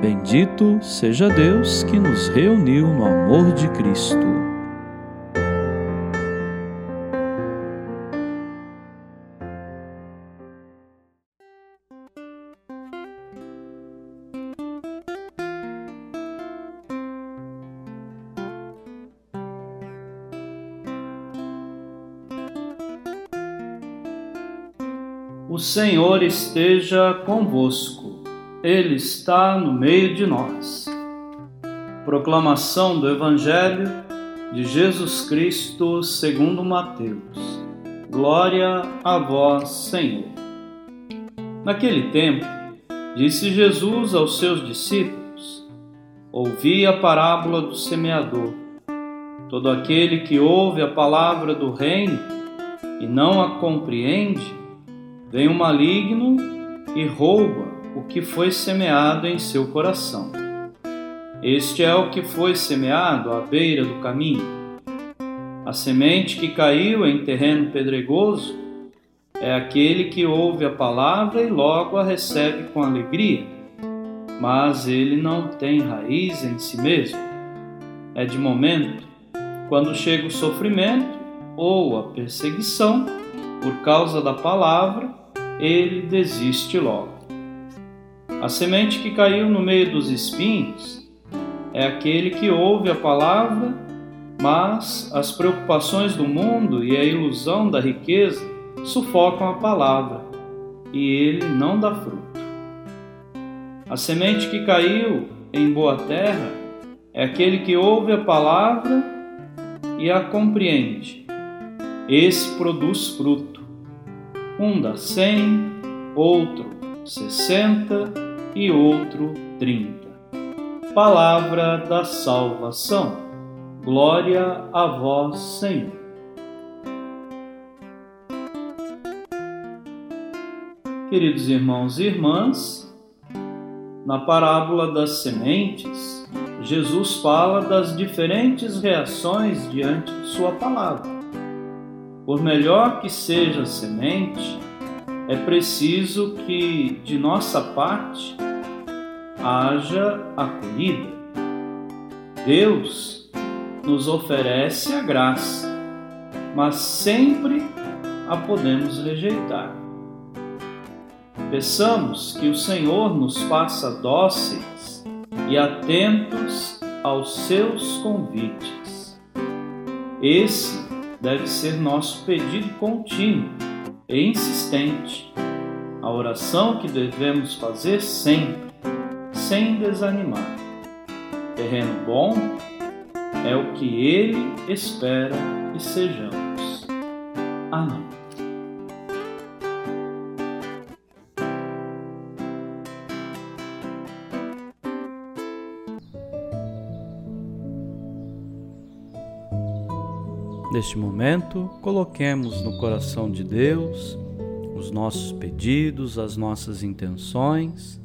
Bendito seja Deus que nos reuniu no amor de Cristo. O Senhor esteja convosco, Ele está no meio de nós. Proclamação do Evangelho de Jesus Cristo segundo Mateus. Glória a vós, Senhor. Naquele tempo, disse Jesus aos seus discípulos: Ouvi a parábola do semeador. Todo aquele que ouve a palavra do reino e não a compreende, Vem o maligno e rouba o que foi semeado em seu coração. Este é o que foi semeado à beira do caminho. A semente que caiu em terreno pedregoso é aquele que ouve a palavra e logo a recebe com alegria, mas ele não tem raiz em si mesmo. É de momento, quando chega o sofrimento ou a perseguição por causa da palavra, ele desiste logo. A semente que caiu no meio dos espinhos é aquele que ouve a palavra, mas as preocupações do mundo e a ilusão da riqueza sufocam a palavra e ele não dá fruto. A semente que caiu em boa terra é aquele que ouve a palavra e a compreende. Esse produz fruto um dá cem, outro sessenta e outro trinta. Palavra da salvação. Glória a vós, Senhor. Queridos irmãos e irmãs, na parábola das sementes, Jesus fala das diferentes reações diante de Sua palavra. Por melhor que seja a semente, é preciso que de nossa parte haja acolhida. Deus nos oferece a graça, mas sempre a podemos rejeitar. Peçamos que o Senhor nos faça dóceis e atentos aos seus convites. Esse deve ser nosso pedido contínuo e insistente, a oração que devemos fazer sempre, sem desanimar. Terreno bom é o que Ele espera que sejamos. Amém. Neste momento, coloquemos no coração de Deus os nossos pedidos, as nossas intenções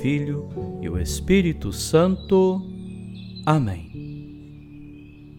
Filho e o Espírito Santo. Amém.